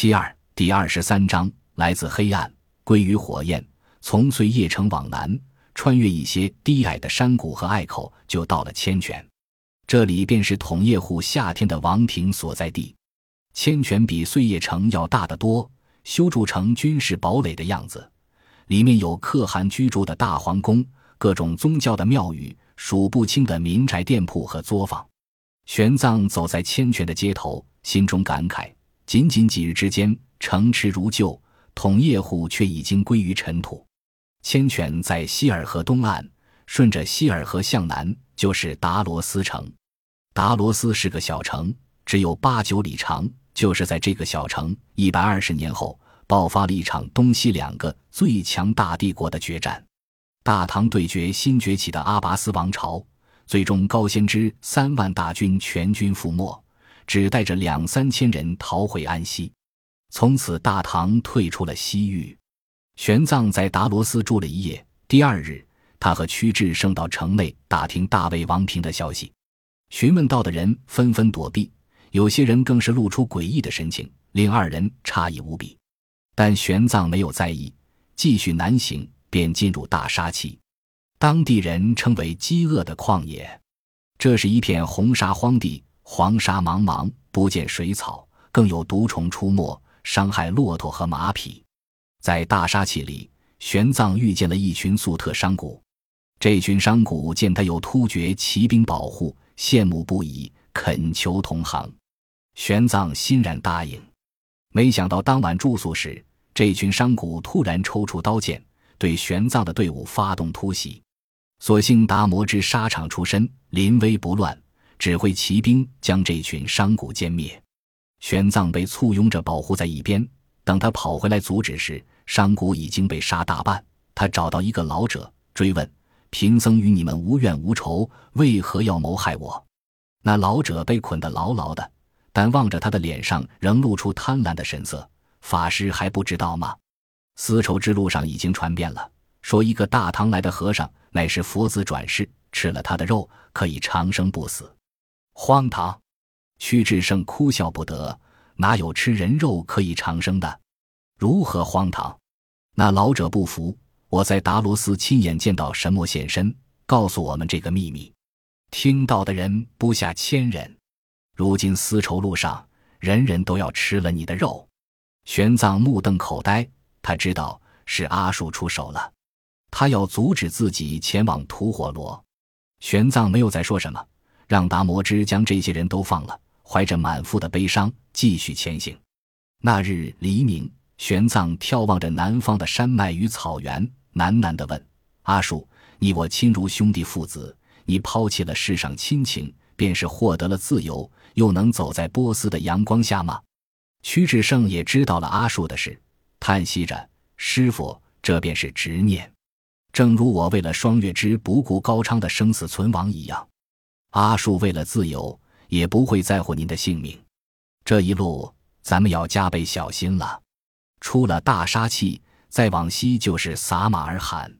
其二第二十三章来自黑暗，归于火焰。从碎叶城往南，穿越一些低矮的山谷和隘口，就到了千泉。这里便是统叶户夏天的王庭所在地。千泉比碎叶城要大得多，修筑成军事堡垒的样子。里面有可汗居住的大皇宫，各种宗教的庙宇，数不清的民宅、店铺和作坊。玄奘走在千泉的街头，心中感慨：仅仅几日之间，城池如旧，统叶户却已经归于尘土。千泉在希尔河东岸，顺着希尔河向南就是达罗斯城。达罗斯是个小城，只有八九里长。就是在这个小城，一百二十年后，爆发了一场东西两个最强大帝国的决战。大唐对决新崛起的阿拔斯王朝，最终高仙芝三万大军全军覆没，只带着两三千人逃回安西。从此，大唐退出了西域。玄奘在达罗斯住了一夜。第二日，他和屈志胜到城内打听大魏王平的消息。询问到的人纷纷躲避，有些人更是露出诡异的神情，令二人诧异无比。但玄奘没有在意，继续南行，便进入大沙期，当地人称为“饥饿的旷野”。这是一片红沙荒地，黄沙茫茫，不见水草，更有毒虫出没，伤害骆驼和马匹。在大沙器里，玄奘遇见了一群粟特商贾。这群商贾见他有突厥骑兵保护，羡慕不已，恳求同行。玄奘欣然答应。没想到当晚住宿时，这群商贾突然抽出刀剑，对玄奘的队伍发动突袭。所幸达摩之沙场出身，临危不乱，指挥骑兵将这群商贾歼灭。玄奘被簇拥着保护在一边。等他跑回来阻止时，商贾已经被杀大半。他找到一个老者，追问：“贫僧与你们无怨无仇，为何要谋害我？”那老者被捆得牢牢的，但望着他的脸上仍露出贪婪的神色。法师还不知道吗？丝绸之路上已经传遍了，说一个大唐来的和尚乃是佛子转世，吃了他的肉可以长生不死。荒唐！屈志胜哭笑不得。哪有吃人肉可以长生的？如何荒唐？那老者不服。我在达罗斯亲眼见到神魔现身，告诉我们这个秘密。听到的人不下千人。如今丝绸路上，人人都要吃了你的肉。玄奘目瞪口呆，他知道是阿术出手了，他要阻止自己前往吐火罗。玄奘没有再说什么，让达摩之将这些人都放了。怀着满腹的悲伤，继续前行。那日黎明，玄奘眺望着南方的山脉与草原，喃喃地问：“阿树，你我亲如兄弟父子，你抛弃了世上亲情，便是获得了自由，又能走在波斯的阳光下吗？”屈志胜也知道了阿树的事，叹息着：“师傅，这便是执念，正如我为了双月之不顾高昌的生死存亡一样，阿树为了自由。”也不会在乎您的性命，这一路咱们要加倍小心了。出了大沙气，再往西就是撒马尔罕。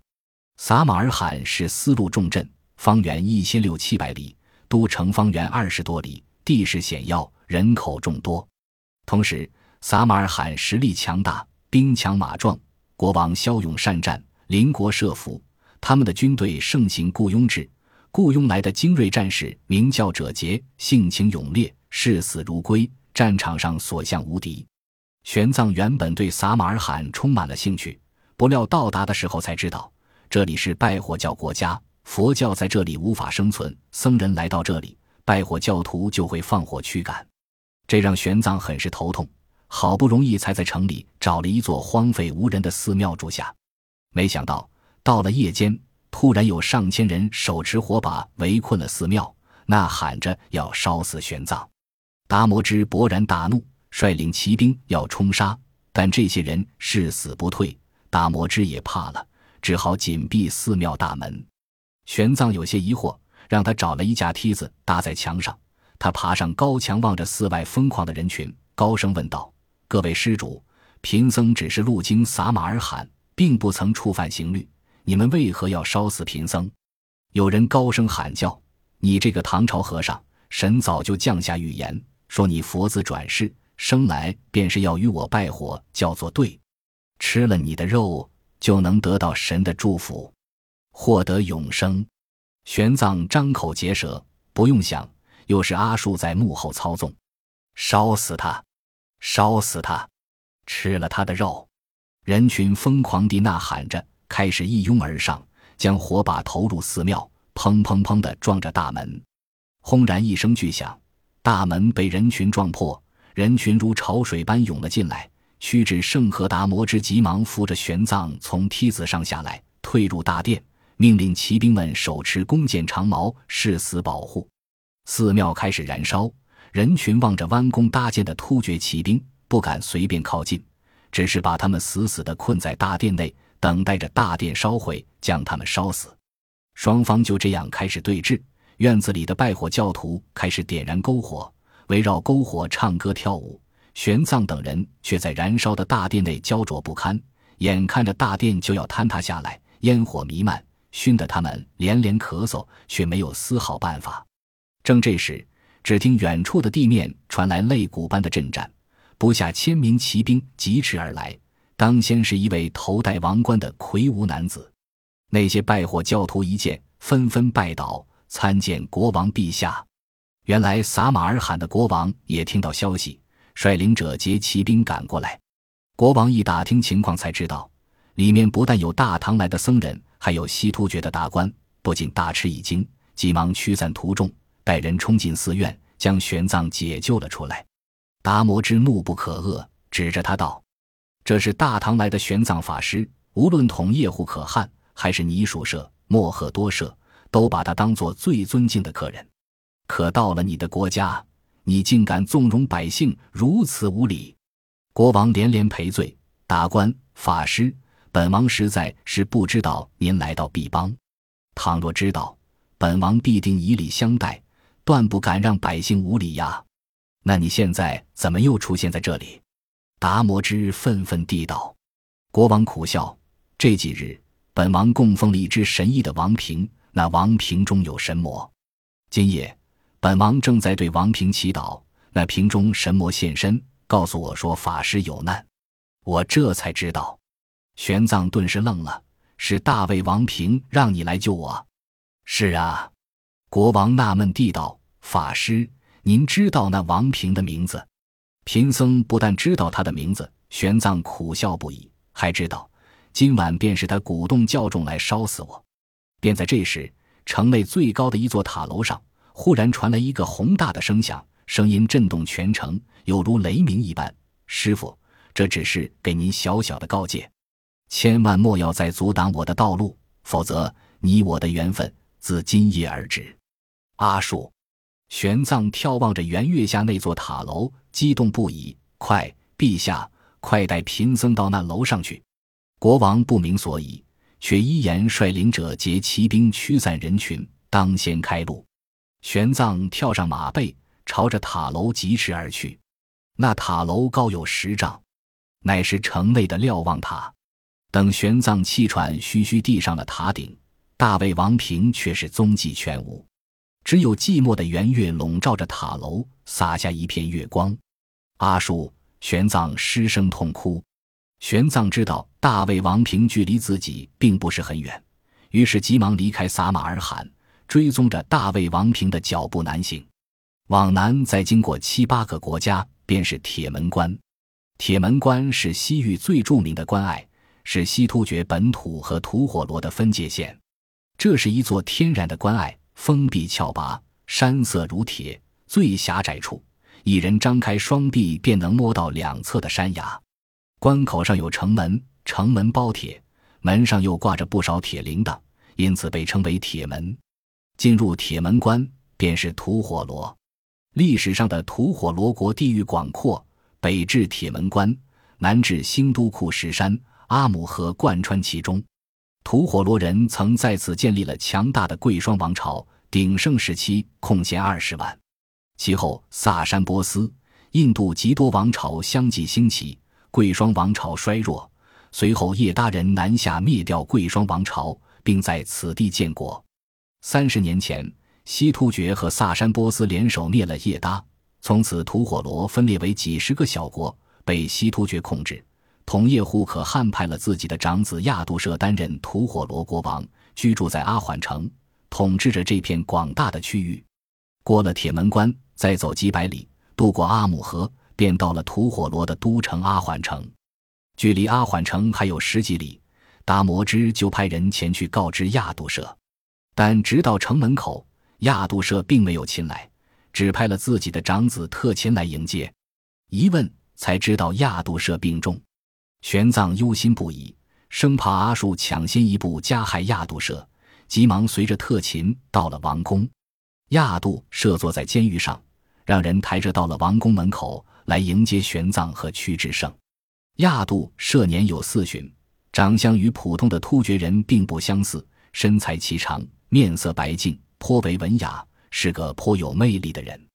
撒马尔罕是丝路重镇，方圆一千六七百里，都城方圆二十多里，地势险要，人口众多。同时，撒马尔罕实力强大，兵强马壮，国王骁勇善战，邻国设伏。他们的军队盛行雇佣制。雇佣来的精锐战士名叫者杰，性情勇烈，视死如归，战场上所向无敌。玄奘原本对撒马尔罕充满了兴趣，不料到达的时候才知道，这里是拜火教国家，佛教在这里无法生存，僧人来到这里，拜火教徒就会放火驱赶，这让玄奘很是头痛。好不容易才在城里找了一座荒废无人的寺庙住下，没想到到了夜间。突然有上千人手持火把围困了寺庙，呐喊着要烧死玄奘。达摩之勃然大怒，率领骑兵要冲杀，但这些人誓死不退。达摩之也怕了，只好紧闭寺庙大门。玄奘有些疑惑，让他找了一架梯子搭在墙上。他爬上高墙，望着寺外疯狂的人群，高声问道：“各位施主，贫僧只是路经撒马尔罕，并不曾触犯刑律。”你们为何要烧死贫僧？有人高声喊叫：“你这个唐朝和尚，神早就降下预言，说你佛子转世，生来便是要与我拜火，叫做对。吃了你的肉，就能得到神的祝福，获得永生。玄奘张口结舌，不用想，又是阿树在幕后操纵，烧死他，烧死他，吃了他的肉。人群疯狂地呐喊着，开始一拥而上，将火把投入寺庙，砰砰砰地撞着大门。轰然一声巨响，大门被人群撞破，人群如潮水般涌了进来。屈指圣和达摩之急忙扶着玄奘从梯子上下来，退入大殿，命令骑兵们手持弓箭长矛，誓死保护。寺庙开始燃烧，人群望着弯弓搭箭的突厥骑兵，不敢随便靠近，只是把他们死死地困在大殿内，等待着大殿烧毁，将他们烧死。双方就这样开始对峙。院子里的拜火教徒开始点燃篝火，围绕篝火唱歌跳舞。玄奘等人却在燃烧的大殿内焦灼不堪，眼看着大殿就要坍塌下来，烟火弥漫，熏得他们连连咳嗽，却没有丝毫办法。正这时，只听远处的地面传来擂鼓般的震颤，不下千名骑兵疾驰而来。当先是一位头戴王冠的魁梧男子，那些拜火教徒一见，纷纷拜倒，参见国王陛下。原来撒马尔罕的国王也听到消息。率领者劫骑兵赶过来，国王一打听情况，才知道里面不但有大唐来的僧人，还有西突厥的大官，不禁大吃一惊，急忙驱散徒众，带人冲进寺院，将玄奘解救了出来。达摩之怒不可遏，指着他道：“这是大唐来的玄奘法师，无论统叶护可汗，还是尼蜀社、莫赫多社，都把他当做最尊敬的客人。可到了你的国家。”你竟敢纵容百姓，如此无礼！国王连连赔罪。大官法师，本王实在是不知道您来到毕邦。倘若知道，本王必定以礼相待，断不敢让百姓无礼呀。那你现在怎么又出现在这里？达摩之愤愤地道。国王苦笑：这几日，本王供奉了一只神异的王瓶，那王瓶中有神魔。今夜。本王正在对王瓶祈祷，那瓶中神魔现身，告诉我说法师有难，我这才知道。玄奘顿时愣了：“是大魏王平让你来救我？”“是啊。”国王纳闷地道：“法师，您知道那王平的名字？”贫僧不但知道他的名字，玄奘苦笑不已，还知道今晚便是他鼓动教众来烧死我。便在这时，城内最高的一座塔楼上。忽然传来一个宏大的声响，声音震动全城，有如雷鸣一般。师傅，这只是给您小小的告诫，千万莫要再阻挡我的道路，否则你我的缘分自今夜而止。阿树，玄奘眺望着圆月下那座塔楼，激动不已。快，陛下，快带贫僧到那楼上去！国王不明所以，却依言率领者劫骑兵驱散人群，当先开路。玄奘跳上马背，朝着塔楼疾驰而去。那塔楼高有十丈，乃是城内的瞭望塔。等玄奘气喘吁吁地上了塔顶，大魏王平却是踪迹全无，只有寂寞的圆月笼罩着塔楼，洒下一片月光。阿叔，玄奘失声痛哭。玄奘知道大魏王平距离自己并不是很远，于是急忙离开撒马尔罕。追踪着大魏王平的脚步南行，往南再经过七八个国家，便是铁门关。铁门关是西域最著名的关隘，是西突厥本土和吐火罗的分界线。这是一座天然的关隘，封闭峭拔，山色如铁。最狭窄处，一人张开双臂便能摸到两侧的山崖。关口上有城门，城门包铁，门上又挂着不少铁铃铛，因此被称为铁门。进入铁门关，便是吐火罗。历史上的吐火罗国地域广阔，北至铁门关，南至兴都库什山，阿姆河贯穿其中。吐火罗人曾在此建立了强大的贵霜王朝，鼎盛时期空闲二十万。其后，萨珊波斯、印度极多王朝相继兴起，贵霜王朝衰弱。随后，叶达人南下灭掉贵霜王朝，并在此地建国。三十年前，西突厥和萨珊波斯联手灭了叶达，从此，吐火罗分裂为几十个小国，被西突厥控制。同叶护可汗派了自己的长子亚杜舍担任吐火罗国王，居住在阿缓城，统治着这片广大的区域。过了铁门关，再走几百里，渡过阿姆河，便到了吐火罗的都城阿缓城。距离阿缓城还有十几里，达摩之就派人前去告知亚杜舍，但直到城门口，亚杜舍并没有亲来。只派了自己的长子特勤来迎接，一问才知道亚杜舍病重，玄奘忧心不已，生怕阿术抢先一步加害亚杜舍，急忙随着特勤到了王宫。亚杜舍坐在监狱上，让人抬着到了王宫门口来迎接玄奘和屈志胜。亚杜舍年有四旬，长相与普通的突厥人并不相似，身材颀长，面色白净，颇为文雅。是个颇有魅力的人，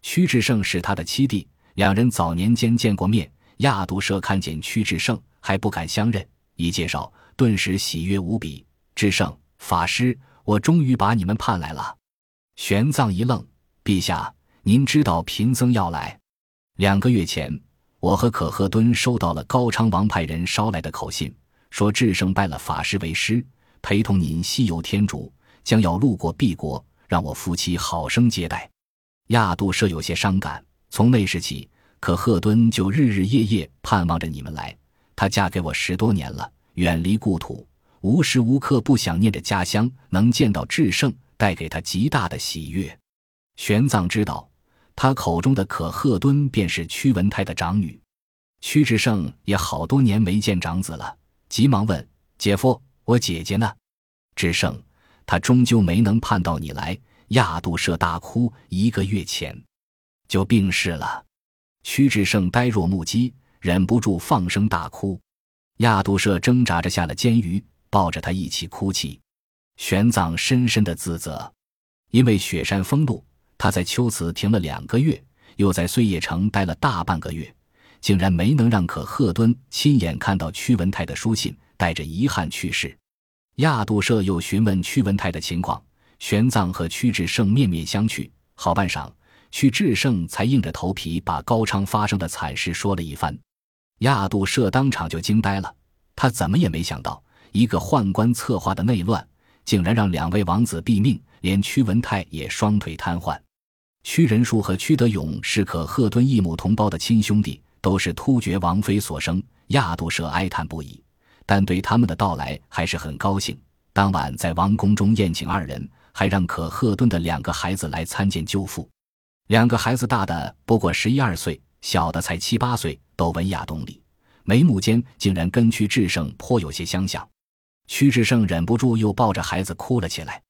屈志胜是他的七弟，两人早年间见过面。亚杜舍看见屈志胜，还不敢相认，一介绍，顿时喜悦无比。志胜法师，我终于把你们盼来了。玄奘一愣：“陛下，您知道贫僧要来？两个月前，我和可贺敦收到了高昌王派人捎来的口信，说志胜拜了法师为师，陪同您西游天竺，将要路过敝国。”让我夫妻好生接待。亚杜舍有些伤感。从那时起，可贺敦就日日夜夜盼望着你们来。她嫁给我十多年了，远离故土，无时无刻不想念着家乡。能见到智胜，带给她极大的喜悦。玄奘知道，他口中的可贺敦便是屈文泰的长女。屈志胜也好多年没见长子了，急忙问：“姐夫，我姐姐呢？”志胜。他终究没能盼到你来，亚杜舍大哭。一个月前，就病逝了。屈志胜呆若木鸡，忍不住放声大哭。亚杜舍挣扎着下了监狱，抱着他一起哭泣。玄奘深深的自责，因为雪山封路，他在秋瓷停了两个月，又在碎叶城待了大半个月，竟然没能让可贺敦亲眼看到屈文泰的书信，带着遗憾去世。亚杜舍又询问屈文泰的情况，玄奘和屈志胜面面相觑，好半晌，屈志胜才硬着头皮把高昌发生的惨事说了一番。亚杜舍当场就惊呆了，他怎么也没想到，一个宦官策划的内乱，竟然让两位王子毙命，连屈文泰也双腿瘫痪。屈仁术和屈德勇是可贺敦异母同胞的亲兄弟，都是突厥王妃所生。亚杜舍哀叹不已。但对他们的到来还是很高兴。当晚在王宫中宴请二人，还让可贺敦的两个孩子来参见舅父。两个孩子大的不过十一二岁，小的才七八岁，都文雅懂礼，眉目间竟然跟屈志胜颇有些相像。屈志胜忍不住又抱着孩子哭了起来。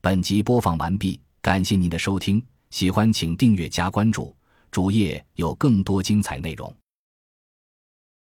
本集播放完毕，感谢您的收听，喜欢请订阅加关注，主页有更多精彩内容。